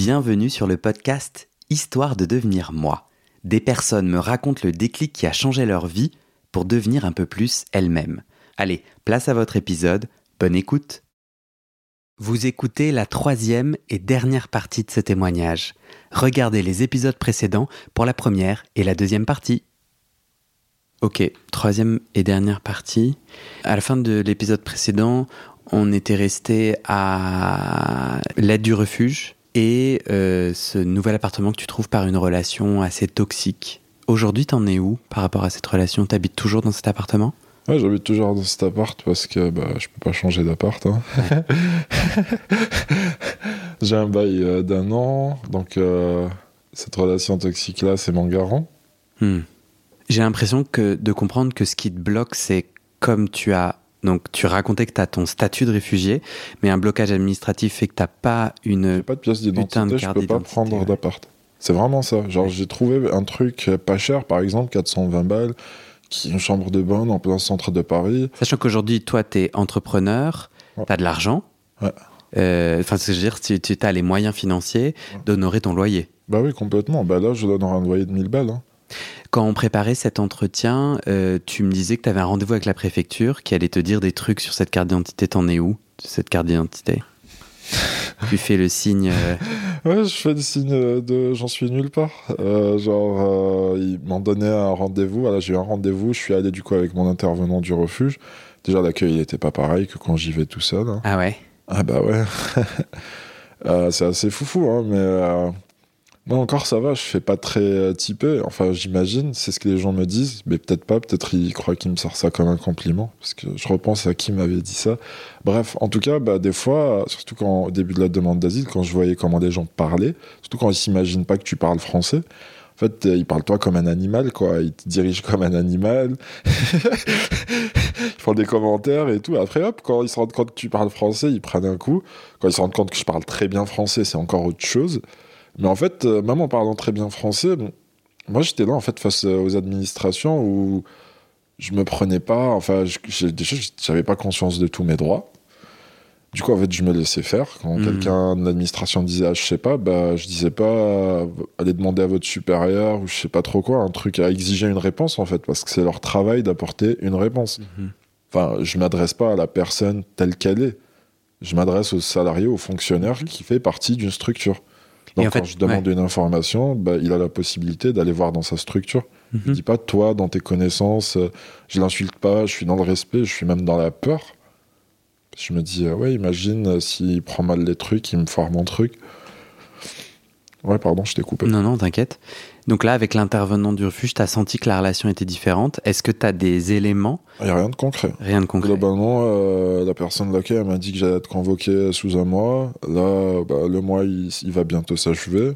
Bienvenue sur le podcast Histoire de devenir moi. Des personnes me racontent le déclic qui a changé leur vie pour devenir un peu plus elles-mêmes. Allez, place à votre épisode, bonne écoute. Vous écoutez la troisième et dernière partie de ce témoignage. Regardez les épisodes précédents pour la première et la deuxième partie. Ok, troisième et dernière partie. À la fin de l'épisode précédent, on était resté à l'aide du refuge et euh, ce nouvel appartement que tu trouves par une relation assez toxique. Aujourd'hui, t'en es où par rapport à cette relation? T'habites toujours dans cet appartement? Ouais, j'habite toujours dans cet appart parce que bah, je peux pas changer d'appart. Hein. J'ai un bail euh, d'un an, donc euh, cette relation toxique-là, c'est mon garant. Hmm. J'ai l'impression que de comprendre que ce qui te bloque, c'est comme tu as donc tu racontais que tu as ton statut de réfugié, mais un blocage administratif fait que tu n'as pas une pas de pièce d'identité, je peux pas prendre d'appart. C'est vraiment ça. Genre j'ai trouvé un truc pas cher, par exemple 420 balles, qui est une chambre de bonne en plein centre de Paris. Sachant qu'aujourd'hui, toi, tu es entrepreneur, Ouais. tu as de l'argent. Ouais. Euh, Enfin, ce que je veux dire, tu, tu as les moyens financiers Ouais. d'honorer ton loyer. Bah oui, complètement. Bah là, je donnerai un loyer de 1000 balles. hein. Quand on préparait cet entretien, euh, tu me disais que tu avais un rendez-vous avec la préfecture qui allait te dire des trucs sur cette carte d'identité. T'en es où de cette carte d'identité? Tu fais le signe. euh, Ouais, je fais le signe de j'en suis nulle part. Euh, genre, ils m'ont donné un rendez-vous. Voilà, j'ai eu un rendez-vous. Je suis allé du coup avec mon intervenant du refuge. Déjà, l'accueil n'était pas pareil que quand j'y vais tout seul. hein. Ah ouais? Ah bah ouais. C'est assez foufou, hein, mais moi encore ça va, je fais pas très euh, typé. Enfin, j'imagine, c'est ce que les gens me disent, mais peut-être pas, peut-être ils croient qu'ils me sortent ça comme un compliment, parce que je repense à qui m'avait dit ça. Bref, en tout cas, bah, des fois, surtout quand, au début de la demande d'asile, quand je voyais comment des gens parlaient, surtout quand ils s'imaginent pas que tu parles français, en fait, euh, ils parlent toi comme un animal, quoi. Ils te dirigent comme un animal. ils font des commentaires et tout. Après, hop, quand ils se rendent compte que tu parles français, ils prennent un coup. Quand ils se rendent compte que je parle très bien français, c'est encore autre chose. Mais en fait, euh, même en parlant très bien français, bon, moi, j'étais là, en fait, face euh, aux administrations où je me prenais pas, enfin, déjà, j'avais pas conscience de tous mes droits. Du coup, en fait, je me laissais faire. Quand Mhm. quelqu'un de l'administration disait, ah, je sais pas, bah, je disais pas, euh, allez demander à votre supérieur ou je sais pas trop quoi, un truc à exiger une réponse, en fait, parce que c'est leur travail d'apporter une réponse. Mhm. Enfin, je m'adresse pas à la personne telle qu'elle est. Je m'adresse au salarié, au fonctionnaire qui fait partie d'une structure. Donc, fait, quand je demande une information, bah, il a la possibilité d'aller voir dans sa structure. Je Mhm. dis pas, toi, dans tes connaissances, euh, je l'insulte pas, je suis dans le respect, je suis même dans la peur. Je me dis, ouais, imagine euh, s'il prend mal les trucs, il me foire mon truc. Ouais, pardon, je t'ai coupé. Non, non, t'inquiète. Donc là, avec l'intervenant du refuge, tu as senti que la relation était différente. Est-ce que tu as des éléments Il n'y a rien de concret. Rien de concret. Globalement, euh, la personne l'accueil elle m'a dit que j'allais être convoqué sous un mois. Là, bah, le mois, il, il va bientôt s'achever.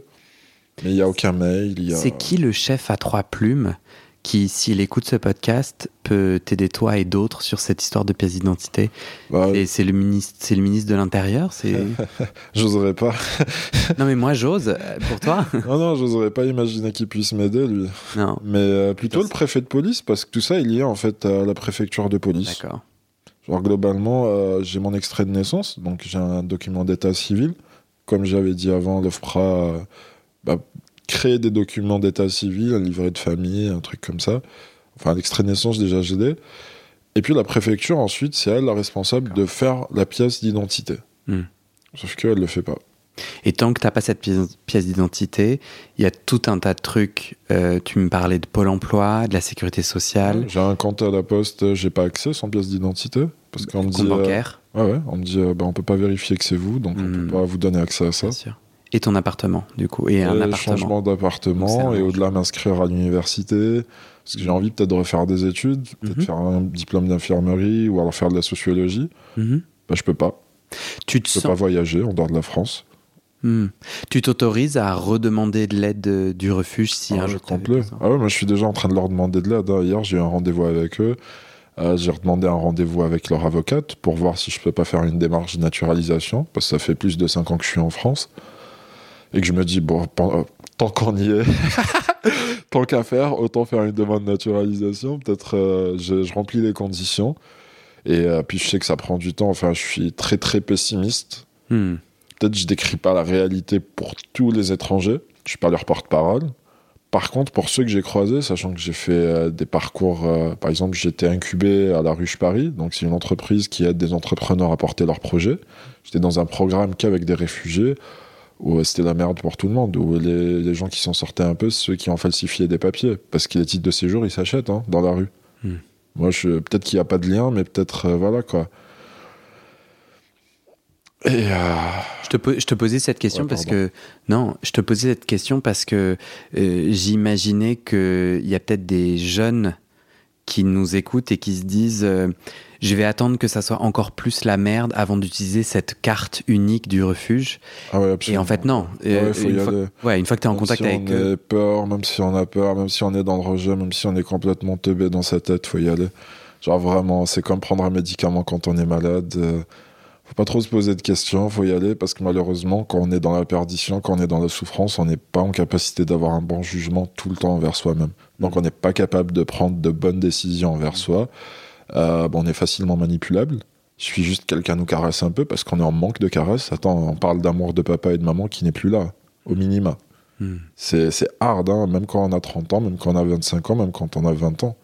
Mais il n'y a aucun mail. a... C'est qui le chef à trois plumes qui, s'il écoute ce podcast, peut t'aider toi et d'autres sur cette histoire de pièce d'identité Bah, Et c'est le ministre, c'est le ministre de l'Intérieur. C'est J'oserais pas. non mais moi j'ose. Pour toi non, non, j'oserais pas imaginer qu'il puisse m'aider, lui. Non. Mais euh, plutôt le préfet de police, parce que tout ça est lié en fait à la préfecture de police. D'accord. Genre globalement, euh, j'ai mon extrait de naissance, donc j'ai un document d'état civil. Comme j'avais dit avant, l'OFPRA euh, bah, crée des documents d'état civil, un livret de famille, un truc comme ça. Enfin, l'extrait de naissance, déjà, l'ai. Et puis la préfecture, ensuite, c'est elle la responsable de faire la pièce d'identité. Hmm. Sauf qu'elle le fait pas. Et tant que t'as pas cette pièce, d'identité, il y a tout un tas de trucs. Euh, tu me parlais de Pôle Emploi, de la sécurité sociale, J'ai un compte à la poste, j'ai pas accès sans pièce d'identité. Parce qu'on me dit. euh, bancaire, ouais, ouais, on me dit, euh, bah, on peut pas vérifier que c'est vous, donc on Hmm. peut pas vous donner accès à ça. bien sûr. Et ton appartement, du coup, et un Et appartement. changement d'appartement et au-delà m'inscrire à l'université parce que j'ai envie peut-être de refaire des études, peut-être Mhm. faire un diplôme d'infirmerie ou alors faire de la sociologie. Mhm. Bah, je peux pas. Tu te Je peux sens pas voyager en dehors de la France. Hmm. Tu t'autorises à redemander de l'aide euh, du refuge si Ah, un je jour besoin. Ah ouais, moi je suis déjà en train de leur demander de l'aide. hein. Hier j'ai eu un rendez-vous avec eux. Euh, j'ai redemandé un rendez-vous avec leur avocate pour voir si je peux pas faire une démarche de naturalisation parce que ça fait plus de 5 ans que je suis en France et que je me dis bon euh, tant qu'on y est tant qu'à faire autant faire une demande de naturalisation. Peut-être euh, je, je remplis les conditions. Et euh, puis je sais que ça prend du temps. Enfin je suis très très pessimiste. Hmm. peut-être je décris pas la réalité pour tous les étrangers, je suis pas leur porte-parole. Par contre, pour ceux que j'ai croisés, sachant que j'ai fait euh, des parcours, par exemple, j'étais incubé à la Ruche Paris, donc c'est une entreprise qui aide des entrepreneurs à porter leurs projets. J'étais dans un programme qu'avec des réfugiés, où euh, c'était la merde pour tout le monde, où les, gens qui s'en sortaient un peu, ceux qui ont falsifié des papiers, parce que les titres de séjour, ils s'achètent hein, dans la rue. Hmm. Moi, je, peut-être qu'il n'y a pas de lien, mais peut-être, voilà quoi. Et euh, je, te, je te posais cette question parce que non, je te posais cette question parce que euh, j'imaginais qu'il y a peut-être des jeunes qui nous écoutent et qui se disent euh, je vais attendre que ça soit encore plus la merde avant d'utiliser cette carte unique du refuge. Ah ouais. Et en fait non. une, fois, ouais, une, fois, que tu es en contact si avec on a peur, même si on a peur, même si on est dans le rejet, même si on est complètement teubé dans sa tête, faut y aller. Genre vraiment, c'est comme prendre un médicament quand on est malade faut pas trop se poser de questions, faut y aller parce que malheureusement, quand on est dans la perdition, quand on est dans la souffrance, on n'est pas en capacité d'avoir un bon jugement tout le temps envers soi-même. Donc, on n'est pas capable de prendre de bonnes décisions envers soi. Euh, on est facilement manipulable. Il suffit juste que quelqu'un nous caresse un peu parce qu'on est en manque de caresse. Attends, on parle d'amour de papa et de maman qui n'est plus là, au minima. Hmm. C'est hard, hein, même quand on a 30 ans, même quand on a 25 ans, même quand on a 20 ans.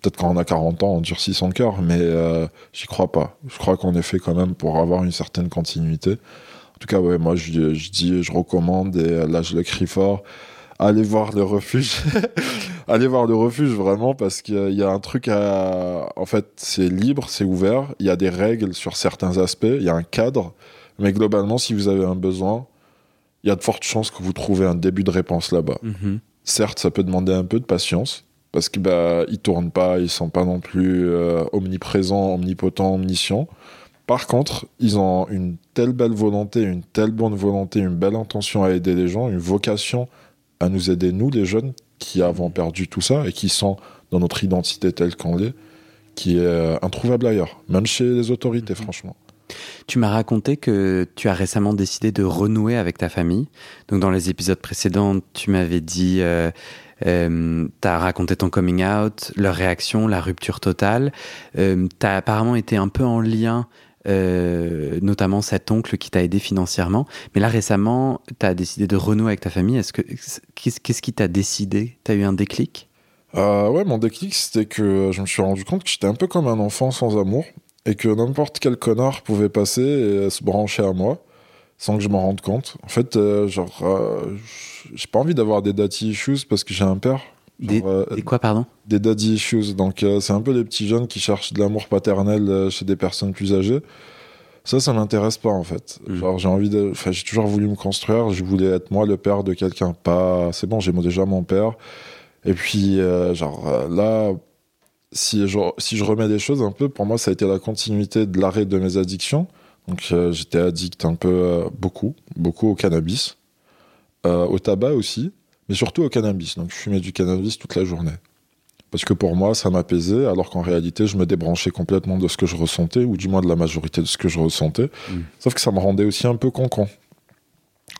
Peut-être quand on a 40 ans, on durcit son cœur, mais euh, j'y crois pas. Je crois qu'on est fait quand même pour avoir une certaine continuité. En tout cas, ouais, moi, je, je dis, je recommande, et là, je le crie fort, allez voir le refuge. allez voir le refuge, vraiment, parce qu'il y a un truc à... En fait, c'est libre, c'est ouvert, il y a des règles sur certains aspects, il y a un cadre, mais globalement, si vous avez un besoin, il y a de fortes chances que vous trouvez un début de réponse là-bas. Mm-hmm. Certes, ça peut demander un peu de patience, parce qu'ils bah, ils tournent pas, ils sont pas non plus euh, omniprésents, omnipotents, omniscients. Par contre, ils ont une telle belle volonté, une telle bonne volonté, une belle intention à aider les gens, une vocation à nous aider, nous les jeunes, qui avons perdu tout ça et qui sont dans notre identité telle qu'on l'est, qui est euh, introuvable ailleurs, même chez les autorités, mhm. franchement. Tu m'as raconté que tu as récemment décidé de renouer avec ta famille. Donc dans les épisodes précédents, tu m'avais dit euh, euh, tu as raconté ton coming out, leur réaction, la rupture totale. Euh, tu as apparemment été un peu en lien, euh, notamment cet oncle qui t'a aidé financièrement. Mais là, récemment, tu as décidé de renouer avec ta famille. Est-ce que, qu'est-ce qui t'a décidé? Tu as eu un déclic? Ouais, mon déclic, c'était que je me suis rendu compte que j'étais un peu comme un enfant sans amour et que n'importe quel connard pouvait passer et se brancher à moi sans que je m'en rende compte. En fait, genre j'ai pas envie d'avoir des daddy issues parce que j'ai un père. Euh, des, quoi, pardon Des daddy issues. Donc, euh, c'est un peu les petits jeunes qui cherchent de l'amour paternel euh, chez des personnes plus âgées. Ça, ça m'intéresse pas, en fait. Hmm. Genre, j'ai envie de. Enfin, j'ai toujours voulu me construire. Je voulais être moi le père de quelqu'un. Pas. C'est bon, j'ai déjà mon père. Et puis, genre, là, si, genre, si je remets des choses un peu, pour moi, ça a été la continuité de l'arrêt de mes addictions. Donc, j'étais addict un peu, beaucoup, beaucoup au cannabis. Au tabac aussi, mais surtout au cannabis. Donc je fumais du cannabis toute la journée. Parce que pour moi, ça m'apaisait, alors qu'en réalité, je me débranchais complètement de ce que je ressentais, ou du moins de la majorité de ce que je ressentais. Mm. Sauf que ça me rendait aussi un peu con-con.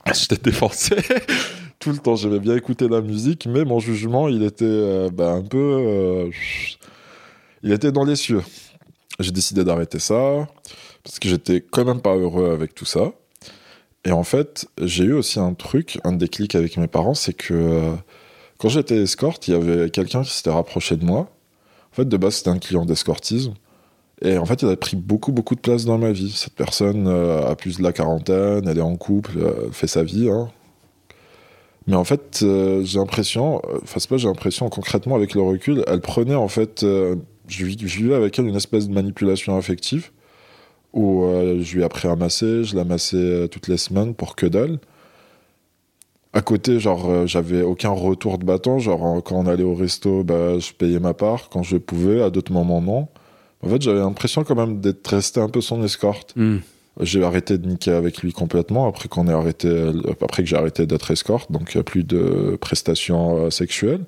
J'étais défoncé tout le temps. J'aimais bien écouter la musique, mais mon jugement, il était euh, bah, un peu. Euh, il était dans les cieux. J'ai décidé d'arrêter ça, parce que j'étais quand même pas heureux avec tout ça. Et en fait, j'ai eu aussi un truc, un déclic avec mes parents, c'est que euh, quand j'étais escorte, il y avait quelqu'un qui s'était rapproché de moi. En fait, de base, c'était un client d'escortisme. Et en fait, il a pris beaucoup, beaucoup de place dans ma vie. Cette personne euh, a plus de la quarantaine, elle est en couple, euh, fait sa vie. Hein. Mais en fait, j'ai l'impression, enfin, c'est pas j'ai l'impression, concrètement, avec le recul, elle prenait en fait, je vivais avec elle une espèce de manipulation affective où euh, je lui ai appris à masser, je la massais euh, toutes les semaines pour que dalle. À côté, genre, euh, j'avais aucun retour de bâton. Genre, quand on allait au resto, bah, je payais ma part quand je pouvais, à d'autres moments, non. En fait, j'avais l'impression quand même d'être resté un peu son escorte. Hmm. J'ai arrêté de niquer avec lui complètement après qu'on ait arrêté, après que j'ai arrêté d'être escorte, donc plus de prestations sexuelles.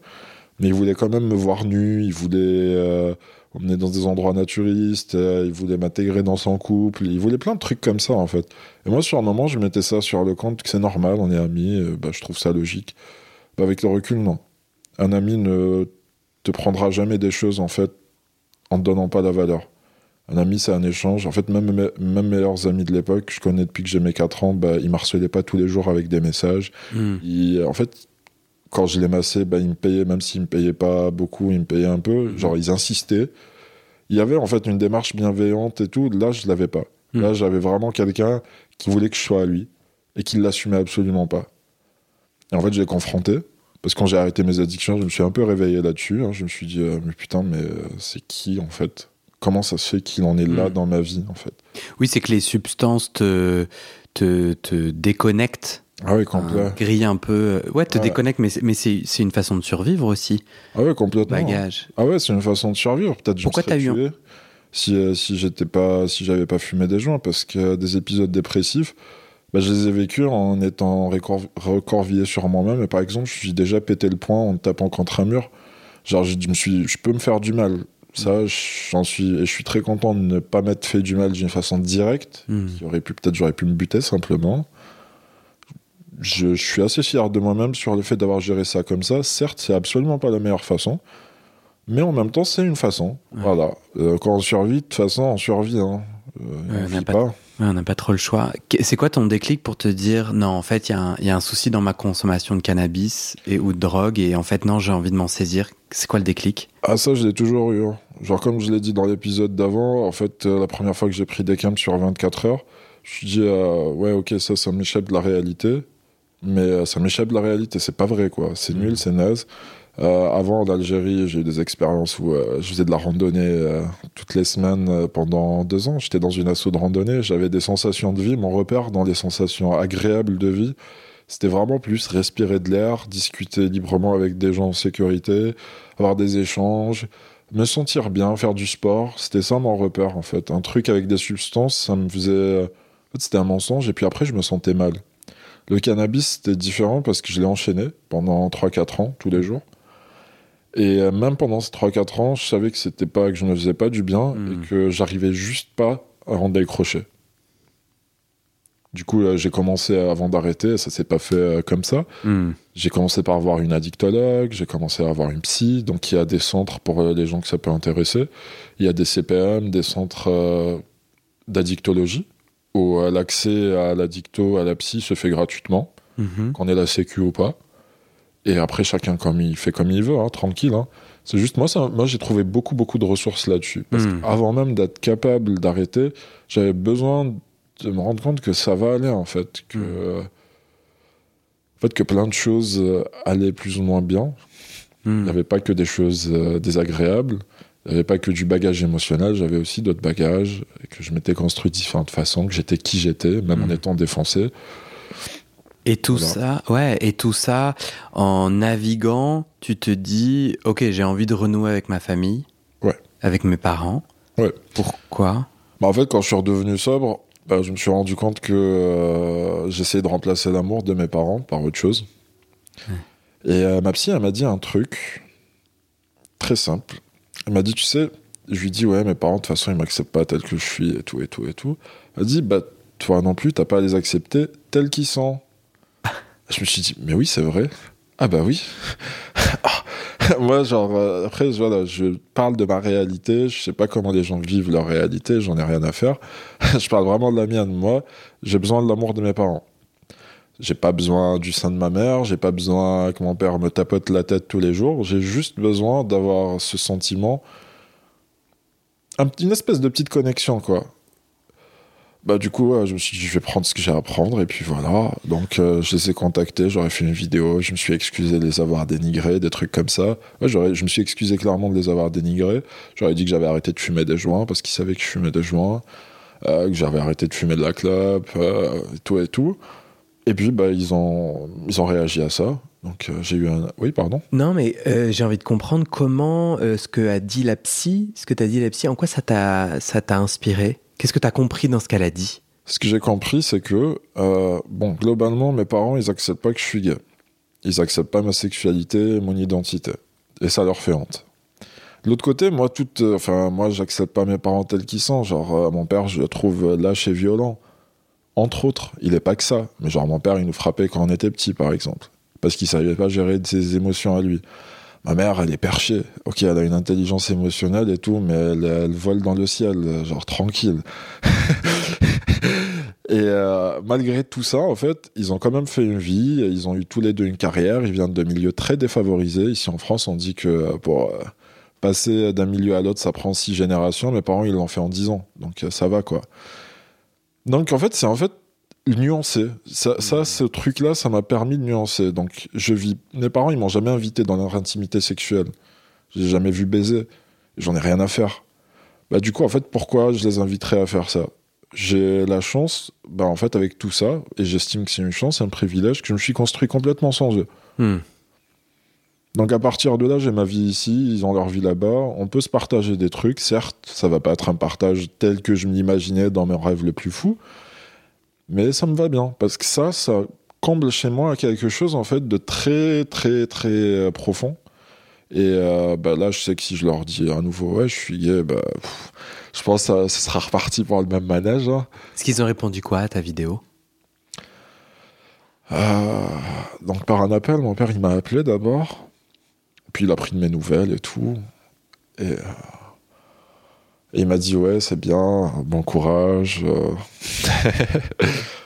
Mais il voulait quand même me voir nu, il voulait on dans des endroits naturistes, euh, il voulait m'intégrer dans son couple, il voulait plein de trucs comme ça en fait. Et moi sur un moment je mettais ça sur le compte que c'est normal, on est amis, euh, bah, je trouve ça logique. Bah, avec le recul non. Un ami ne te prendra jamais des choses en fait en te donnant pas la valeur. Un ami, c'est un échange. En fait, même mes, même meilleurs amis de l'époque, je connais depuis que j'ai mes 4 ans, bah, ils m'harcelaient pas tous les jours avec des messages. Hmm. Ils- en fait, quand je les massais, bah, ils me payaient, même s'ils me payaient pas beaucoup, ils me payaient un peu. Mhm. Genre, ils insistaient. Il y avait en fait une démarche bienveillante et tout. Là, je l'avais pas. Mhm. Là, j'avais vraiment quelqu'un qui voulait que je sois à lui et qui l'assumait absolument pas. Et en fait, j'ai confronté. Parce que quand j'ai arrêté mes addictions, je me suis un peu réveillé là-dessus. hein. Je me suis dit, euh, mais putain, mais euh, c'est qui en fait? Comment ça se fait qu'il en est là Mhm. dans ma vie en fait? Oui, c'est que les substances te, te, te déconnectent, Ah oui, complet. hein, grillent un peu. Ouais, te Ouais. déconnectent, mais, c'est- mais c'est c'est une façon de survivre aussi. Ah ouais, complètement. Bagage. Ah ouais, c'est une façon de survivre. Peut-être Pourquoi t'as eu un- si euh, si j'étais pas si j'avais pas fumé des joints parce que des épisodes dépressifs, bah, je les ai vécus en étant récor- recorvillé sur moi-même. Et par exemple, je suis déjà pété le poing en me tapant contre un mur. Genre, je, je me suis, je peux me faire du mal. Ça, j'en suis, et je suis très content de ne pas m'être fait du mal d'une façon directe. Qui aurait pu, peut-être, j'aurais pu me buter simplement. Je, je suis assez fier de moi-même sur le fait d'avoir géré ça comme ça. Certes, c'est absolument pas la meilleure façon, mais en même temps, c'est une façon. Ouais. Voilà. Euh, quand on survit, de toute façon, on survit. Hein. Euh, Ouais, on n'a pas- pas. Ouais, pas trop le choix. C'est quoi ton déclic pour te dire non, en fait, il y, a un- il y a un souci dans ma consommation de cannabis et ou de drogue et en fait, non, j'ai envie de m'en saisir. C'est quoi le déclic? Ah, ça, je l'ai toujours eu. hein. Genre, comme je l'ai dit dans l'épisode d'avant, en fait, euh, la première fois que j'ai pris des camps sur 24 heures, je me suis dit, euh, ouais, ok, ça, ça m'échappe de la réalité. Mais euh, ça m'échappe de la réalité, c'est pas vrai, quoi. C'est nul, c'est naze. Euh, avant, en Algérie, j'ai eu des expériences où euh, je faisais de la randonnée euh, toutes les semaines pendant deux ans. J'étais dans une asso de randonnée, j'avais des sensations de vie. Mon repère dans les sensations agréables de vie, c'était vraiment plus respirer de l'air, discuter librement avec des gens en sécurité, avoir des échanges, me sentir bien, faire du sport. C'était ça mon repère, en fait. Un truc avec des substances, ça me faisait. En fait, c'était un mensonge, et puis après, je me sentais mal. Le cannabis, c'était différent parce que je l'ai enchaîné pendant 3-4 ans, tous les jours. Et euh, même pendant ces 3-4 ans, je savais que c'était pas, que je ne faisais pas du bien et que j'arrivais juste pas à en décrocher. Du coup, j'ai commencé avant d'arrêter, ça s'est pas fait euh, comme ça. Hmm. J'ai commencé par voir une addictologue, j'ai commencé à voir une psy, donc il y a des centres pour euh, les gens que ça peut intéresser. Il y a des CPM, des centres d'addictologie, où l'accès à l'addicto, à la psy se fait gratuitement, Mhm. qu'on ait la sécu ou pas. Et après, chacun comme il fait comme il veut, hein, tranquille. hein. C'est juste, moi, ça, moi j'ai trouvé beaucoup, beaucoup de ressources là-dessus. Parce Mhm. qu'avant même d'être capable d'arrêter, j'avais besoin de me rendre compte que ça va aller, en fait. Que, Mhm. en fait, que plein de choses allaient plus ou moins bien. Il n'y avait pas que des choses euh, désagréables. Il n'y avait pas que du bagage émotionnel. J'avais aussi d'autres bagages et que je m'étais construit de différentes façons, que j'étais qui j'étais, même en Mhm. étant défoncé. Et tout Voilà. ça, ouais, et tout ça, en naviguant, tu te dis, ok, j'ai envie de renouer avec ma famille, Ouais. avec mes parents. Ouais. Pourquoi? Bah, en fait, quand je suis redevenu sobre, bah, je me suis rendu compte que euh, j'essayais de remplacer l'amour de mes parents par autre chose. Et euh, ma psy, elle m'a dit un truc très simple. Elle m'a dit, tu sais, je lui dis, ouais, mes parents, de toute façon, ils m'acceptent pas tel que je suis et tout, et tout, et tout. Elle dit, bah, toi non plus, t'as pas à les accepter tels qu'ils sont. je me suis dit, mais oui, c'est vrai. Ah bah oui. Moi, genre, euh, après, voilà, je parle de ma réalité, je sais pas comment les gens vivent leur réalité, j'en ai rien à faire. je parle vraiment de la mienne. Moi, j'ai besoin de l'amour de mes parents. J'ai pas besoin du sein de ma mère, j'ai pas besoin que mon père me tapote la tête tous les jours, j'ai juste besoin d'avoir ce sentiment, une espèce de petite connexion, quoi. Bah du coup, je me suis dit, je vais prendre ce que j'ai à prendre, et puis voilà. Donc euh, je les ai contactés, j'aurais fait une vidéo, je me suis excusé de les avoir dénigrés, des trucs comme ça. Ouais, je me suis excusé clairement de les avoir dénigrés. J'aurais dit que j'avais arrêté de fumer des joints, parce qu'ils savaient que je fumais des joints, euh, que j'avais arrêté de fumer de la clope, euh, et tout et tout. Et puis, bah, ils, ont, ils ont réagi à ça. Donc euh, j'ai eu un... Oui, pardon Non, mais euh, j'ai envie de comprendre comment euh, ce que a dit la psy, ce que t'as dit la psy, en quoi ça t'a ça t'a inspiré? Qu'est-ce que t'as compris dans ce qu'elle a dit? Ce que j'ai compris, c'est que, bon, globalement, mes parents, ils acceptent pas que je suis gay. Ils acceptent pas ma sexualité, mon identité. Et ça leur fait honte. De l'autre côté, moi, toute, enfin, moi, j'accepte pas mes parents tels qu'ils sont. Genre, mon père, je le trouve lâche et violent. Entre autres, il est pas que ça. Mais genre, mon père, il nous frappait quand on était petit, par exemple. Parce qu'il savait pas gérer ses émotions à lui. Ma mère, elle est perchée. Ok, elle a une intelligence émotionnelle et tout, mais elle, elle vole dans le ciel, genre tranquille. et euh, malgré tout ça, en fait, ils ont quand même fait une vie. Ils ont eu tous les deux une carrière. Ils viennent de milieux très défavorisés. Ici en France, on dit que pour euh, passer d'un milieu à l'autre, ça prend six générations. Mes parents, ils l'ont fait en dix ans. Donc ça va, quoi. Donc en fait, c'est en fait nuancer. Ça, ça ce truc-là, ça m'a permis de nuancer. Donc, je vis. Mes parents, ils m'ont jamais invité dans leur intimité sexuelle. J'ai jamais vu baiser. J'en ai rien à faire. Bah, du coup, en fait, pourquoi je les inviterais à faire ça? J'ai la chance, bah, en fait, avec tout ça, et j'estime que c'est une chance, un privilège, que je me suis construit complètement sans eux. Hmm. Donc à partir de là, j'ai ma vie ici, ils ont leur vie là-bas. On peut se partager des trucs, certes, ça va pas être un partage tel que je m'imaginais dans mes rêves les plus fous, mais ça me va bien, parce que ça, ça comble chez moi quelque chose en fait de très très très euh, profond. Et euh, bah, là, je sais que si je leur dis à nouveau, ouais, je suis gay, bah, je pense que ça, sera reparti pour le même manège. Hein. Est-ce qu'ils ont répondu quoi à ta vidéo? Euh, Donc par un appel, mon père il m'a appelé d'abord, puis il a pris de mes nouvelles et tout. Et et il m'a dit ouais c'est bien, bon courage, euh.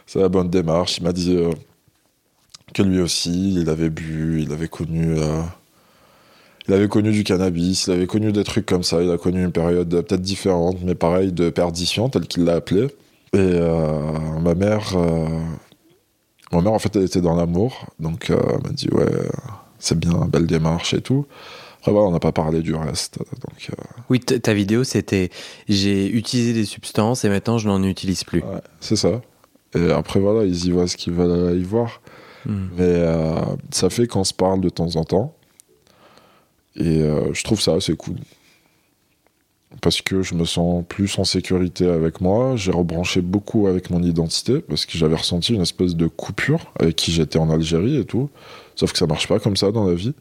c'est la bonne démarche. Il m'a dit euh, que lui aussi il avait bu, il avait connu, euh, il avait connu du cannabis, il avait connu des trucs comme ça. Il a connu une période peut-être différente, mais pareil de perdition tel qu'il l'a appelé. Et ma mère, ma mère en fait elle était dans l'amour, donc elle m'a dit ouais c'est bien, belle démarche et tout on n'a pas parlé du reste. Donc, euh. Oui, ta vidéo, c'était j'ai utilisé des substances et maintenant je n'en utilise plus. c'est ça. Et après, voilà, ils y voient ce qu'ils veulent y voir. Hmm. Mais euh, ça fait qu'on se parle de temps en temps. Et euh, je trouve ça assez cool. Parce que je me sens plus en sécurité avec moi. J'ai rebranché beaucoup avec mon identité parce que j'avais ressenti une espèce de coupure avec qui j'étais en Algérie et tout. Sauf que ça marche pas comme ça dans la vie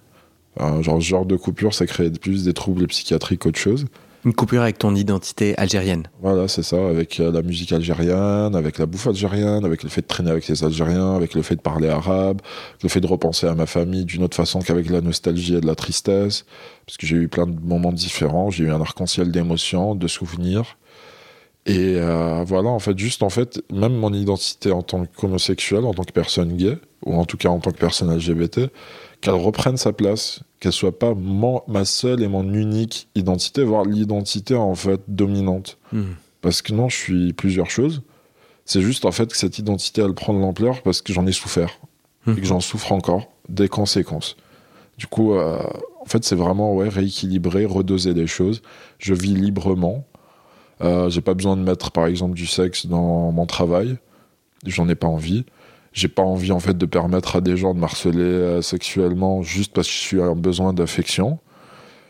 genre, ce genre de coupure, ça crée plus des troubles psychiatriques qu'autre chose. Une coupure avec ton identité algérienne. Voilà, c'est ça, avec euh, la musique algérienne, avec la bouffe algérienne, avec le fait de traîner avec les Algériens, avec le fait de parler arabe, le fait de repenser à ma famille d'une autre façon qu'avec la nostalgie et de la tristesse, parce que j'ai eu plein de moments différents, j'ai eu un arc-en-ciel d'émotions, de souvenirs. Et euh, voilà, en fait, juste en fait, même mon identité en tant qu'homosexuel, en tant que personne gay, ou en tout cas en tant que personne LGBT, qu'elle reprenne sa place, qu'elle soit pas ma seule et mon unique identité, voire l'identité en fait dominante. Hmm. Parce que non, je suis plusieurs choses. C'est juste en fait que cette identité elle prend de l'ampleur parce que j'en ai souffert et que hmm. j'en souffre encore des conséquences. Du coup, euh, en fait, c'est vraiment ouais, rééquilibrer, redoser les choses. Je vis librement. Euh, j'ai pas besoin de mettre, par exemple, du sexe dans mon travail. J'en ai pas envie j'ai pas envie en fait de permettre à des gens de harceler euh, sexuellement juste parce que je suis en besoin d'affection.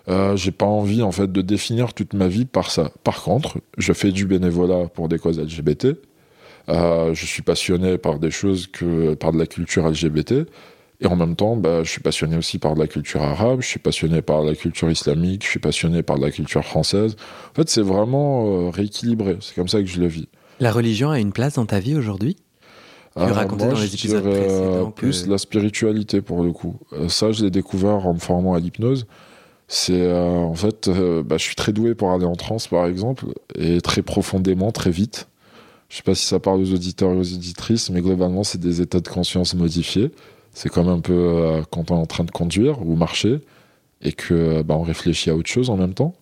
Euh, j'ai pas envie en fait de définir toute ma vie par ça. Par contre, je fais du bénévolat pour des causes LGBT. Je suis passionné par des choses que par de la culture LGBT. Et en même temps, bah, je suis passionné aussi par de la culture arabe, je suis passionné par la culture islamique, je suis passionné par de la culture française. En fait, c'est vraiment euh, rééquilibré. C'est comme ça que je le vis. La religion a une place dans ta vie aujourd'hui? Tu ah, racontais dans les épisodes précédents. Plus la spiritualité pour le coup. Euh, ça, je l'ai découvert en me formant à l'hypnose. C'est euh, en fait, euh, bah, je suis très doué pour aller en transe par exemple, et très profondément, très vite. Je sais pas si ça parle aux auditeurs et aux auditrices, mais globalement, c'est des états de conscience modifiés. C'est comme un peu quand on est en train de conduire ou marcher et que bah, on réfléchit à autre chose en même temps.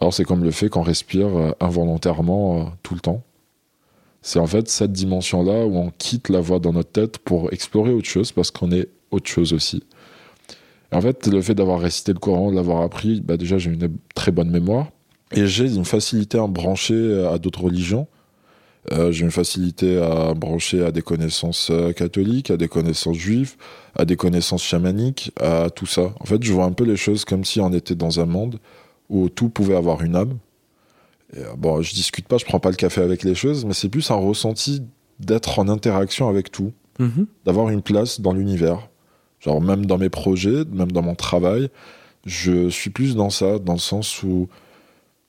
Alors c'est comme le fait qu'on respire involontairement tout le temps c'est en fait cette dimension-là où on quitte la voix dans notre tête pour explorer autre chose parce qu'on est autre chose aussi. Et en fait, le fait d'avoir récité le Coran, de l'avoir appris, bah déjà j'ai une très bonne mémoire et j'ai une facilité à me brancher à d'autres religions. Euh, j'ai une facilité à brancher à des connaissances euh, catholiques, à des connaissances juives, à des connaissances chamaniques, à tout ça. En fait, je vois un peu les choses comme si on était dans un monde où tout pouvait avoir une âme, euh, bon, je discute pas, je prends pas le café avec les choses, mais c'est plus un ressenti d'être en interaction avec tout, mhm. d'avoir une place dans l'univers. Genre, même dans mes projets, même dans mon travail, je suis plus dans ça, dans le sens où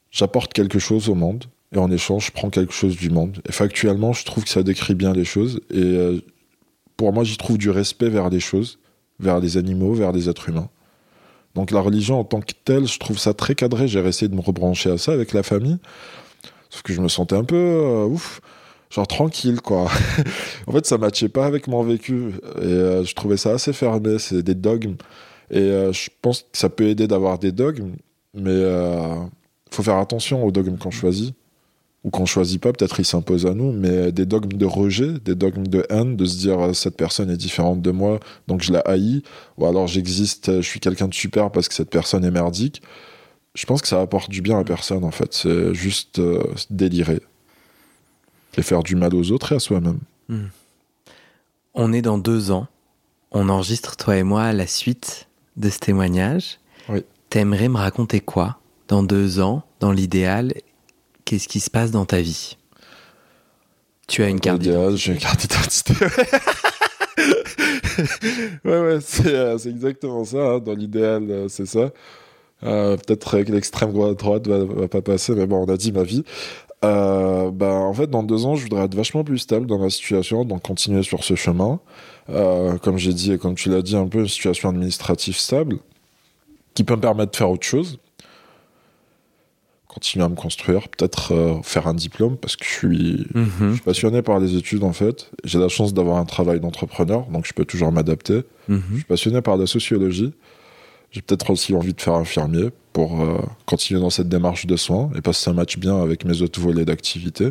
j'apporte quelque chose au monde, et en échange, je prends quelque chose du monde. Et factuellement, je trouve que ça décrit bien les choses, et euh, pour moi, j'y trouve du respect vers les choses, vers les animaux, vers les êtres humains. Donc la religion en tant que telle, je trouve ça très cadré. J'ai essayé de me rebrancher à ça avec la famille. Sauf que je me sentais un peu euh, ouf, genre tranquille quoi. en fait, ça matchait pas avec mon vécu et euh, je trouvais ça assez fermé. C'est des dogmes et je pense que ça peut aider d'avoir des dogmes, mais il faut faire attention aux dogmes qu'on choisit ou qu'on choisit pas, peut-être ils s'imposent à nous, mais des dogmes de rejet, des dogmes de haine, de se dire euh, cette personne est différente de moi, donc je la haïs, ou alors j'existe, je suis quelqu'un de super parce que cette personne est merdique. Je pense que ça apporte du bien à personne en fait, c'est juste euh, délirer et faire du mal aux autres et à soi-même. Hmm. On est dans deux ans, on enregistre toi et moi la suite de ce témoignage. Oui. T'aimerais me raconter quoi dans deux ans, dans l'idéal qu'est-ce qui se passe dans ta vie? Tu as une carte d'identité J'ai une carte d'identité. ouais, ouais, euh, c'est exactement ça. Hein. Dans l'idéal, euh, c'est ça. Euh, peut-être que l'extrême droite va, va pas passer, mais bon, on a dit ma vie. bah, en fait, dans deux ans, je voudrais être vachement plus stable dans ma situation, donc continuer sur ce chemin. comme j'ai dit et comme tu l'as dit, un peu une situation administrative stable qui peut me permettre de faire autre chose continuer à me construire, peut-être euh, faire un diplôme parce que je suis, mhm. je suis, passionné par les études en fait. J'ai la chance d'avoir un travail d'entrepreneur, donc je peux toujours m'adapter. Mhm. Je suis passionné par la sociologie. J'ai peut-être aussi envie de faire infirmier pour euh, continuer dans cette démarche de soins et parce que ça match bien avec mes autres volets d'activité.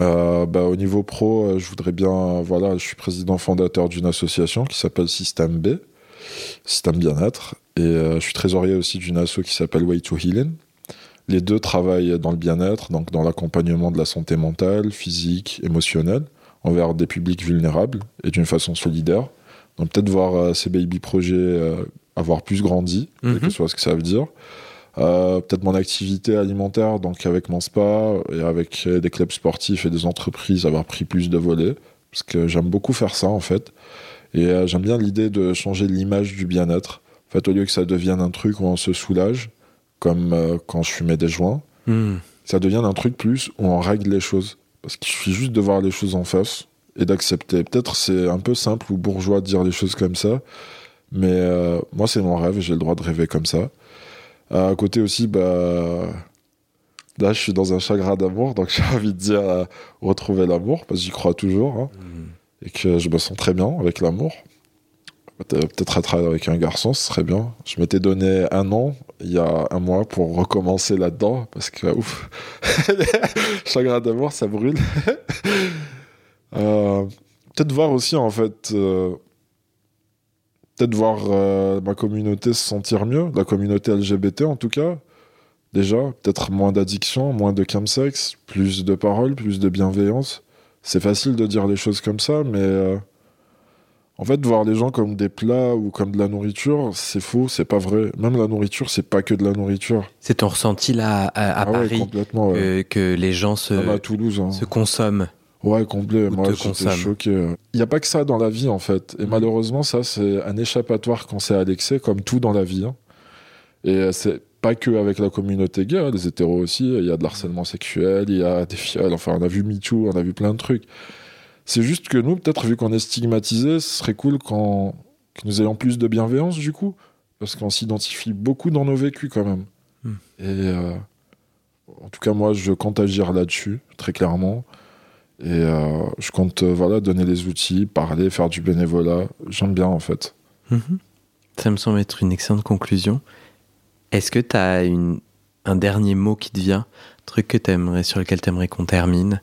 Euh, bah, au niveau pro, je voudrais bien, voilà, je suis président fondateur d'une association qui s'appelle Système B, Système Bien-être, et je suis trésorier aussi d'une asso qui s'appelle Way to Healing les deux travaillent dans le bien-être, donc dans l'accompagnement de la santé mentale, physique, émotionnelle, envers des publics vulnérables et d'une façon solidaire. Donc peut-être voir euh, ces baby projets euh, avoir plus grandi, quel que mhm. soit ce que ça veut dire. Euh, peut-être mon activité alimentaire, donc avec mon spa et avec des clubs sportifs et des entreprises, avoir pris plus de volets, parce que j'aime beaucoup faire ça en fait. Et j'aime bien l'idée de changer l'image du bien-être. En fait, au lieu que ça devienne un truc où on se soulage, comme euh, quand je fumais des joints. Hmm. Ça devient un truc plus où on règle les choses. Parce qu'il suffit juste de voir les choses en face et d'accepter. Peut-être c'est un peu simple ou bourgeois de dire les choses comme ça, mais euh, moi c'est mon rêve et j'ai le droit de rêver comme ça. à côté aussi, bah, là je suis dans un chagrin d'amour, donc j'ai envie de dire euh, retrouver l'amour, parce que j'y crois toujours, hein, hmm. et que je me sens très bien avec l'amour. Peut-être à travailler avec un garçon, ce serait bien. Je m'étais donné un an, il y a un mois, pour recommencer là-dedans, parce que, ouf, chagrin d'amour, ça brûle. Euh, peut-être voir aussi, en fait, euh, peut-être voir euh, ma communauté se sentir mieux, la communauté LGBT en tout cas. Déjà, peut-être moins d'addiction, moins de chemsex, plus de paroles, plus de bienveillance. C'est facile de dire les choses comme ça, mais en fait, voir les gens comme des plats ou comme de la nourriture, c'est faux, c'est pas vrai. Même la nourriture, c'est pas que de la nourriture. C'est ton ressenti là à, ah Paris que, les gens se, à Toulouse, hein. se consomment. Ouais, complet. Moi, j'étais choqué. Il n'y a pas que ça dans la vie, en fait. Et mhm. malheureusement, ça, c'est un échappatoire quand c'est à l'excès, comme tout dans la vie. Hein. Et euh, c'est pas que avec la communauté gay, hein, les hétéros aussi. Il y a de l'harcèlement sexuel, il y a des fioles. Enfin, on a vu MeToo, on a vu plein de trucs. C'est juste que nous, peut-être, vu qu'on est stigmatisé, ce serait cool quand... que nous ayons plus de bienveillance, du coup. Parce qu'on s'identifie beaucoup dans nos vécus, quand même. Hmm. Et euh, en tout cas, moi, je compte agir là-dessus, très clairement. Et euh, je compte euh, voilà, donner les outils, parler, faire du bénévolat. J'aime bien, en fait. Mhm. Ça me semble être une excellente conclusion. Est-ce que tu as une... un dernier mot qui te vient? Un truc que aimerais, sur lequel tu aimerais qu'on termine?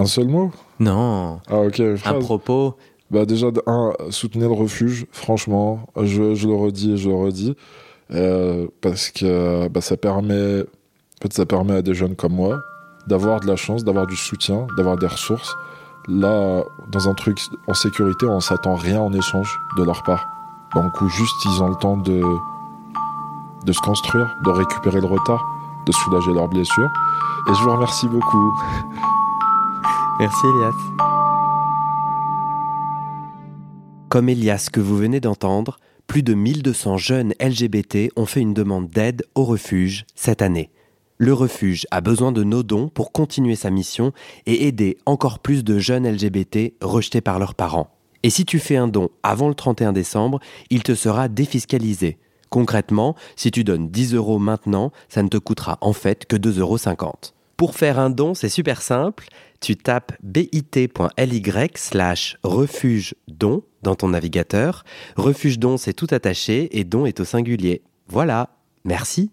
Un seul mot? Non. Ah, ok. Un propos. Bah, déjà, un, soutenez le refuge, franchement. Je, je, le redis et je le redis. Euh, parce que bah, ça permet. En fait, ça permet à des jeunes comme moi d'avoir de la chance, d'avoir du soutien, d'avoir des ressources. Là, dans un truc en sécurité, on s'attend rien en échange de leur part. Donc, où juste ils ont le temps de, de se construire, de récupérer le retard, de soulager leurs blessures. Et je vous remercie beaucoup. Merci Elias. Comme Elias que vous venez d'entendre, plus de 1200 jeunes LGBT ont fait une demande d'aide au refuge cette année. Le refuge a besoin de nos dons pour continuer sa mission et aider encore plus de jeunes LGBT rejetés par leurs parents. Et si tu fais un don avant le 31 décembre, il te sera défiscalisé. Concrètement, si tu donnes 10 euros maintenant, ça ne te coûtera en fait que 2,50 euros. Pour faire un don, c'est super simple. Tu tapes bit.ly slash refuge don dans ton navigateur. Refuge don, c'est tout attaché et don est au singulier. Voilà. Merci.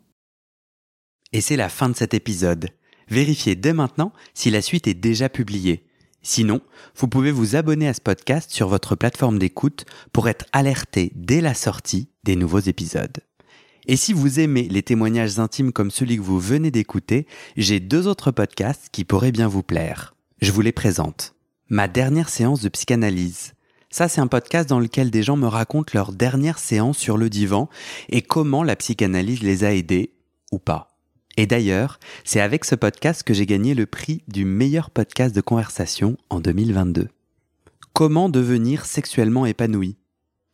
Et c'est la fin de cet épisode. Vérifiez dès maintenant si la suite est déjà publiée. Sinon, vous pouvez vous abonner à ce podcast sur votre plateforme d'écoute pour être alerté dès la sortie des nouveaux épisodes. Et si vous aimez les témoignages intimes comme celui que vous venez d'écouter, j'ai deux autres podcasts qui pourraient bien vous plaire. Je vous les présente. Ma dernière séance de psychanalyse. Ça, c'est un podcast dans lequel des gens me racontent leur dernière séance sur le divan et comment la psychanalyse les a aidés ou pas. Et d'ailleurs, c'est avec ce podcast que j'ai gagné le prix du meilleur podcast de conversation en 2022. Comment devenir sexuellement épanoui?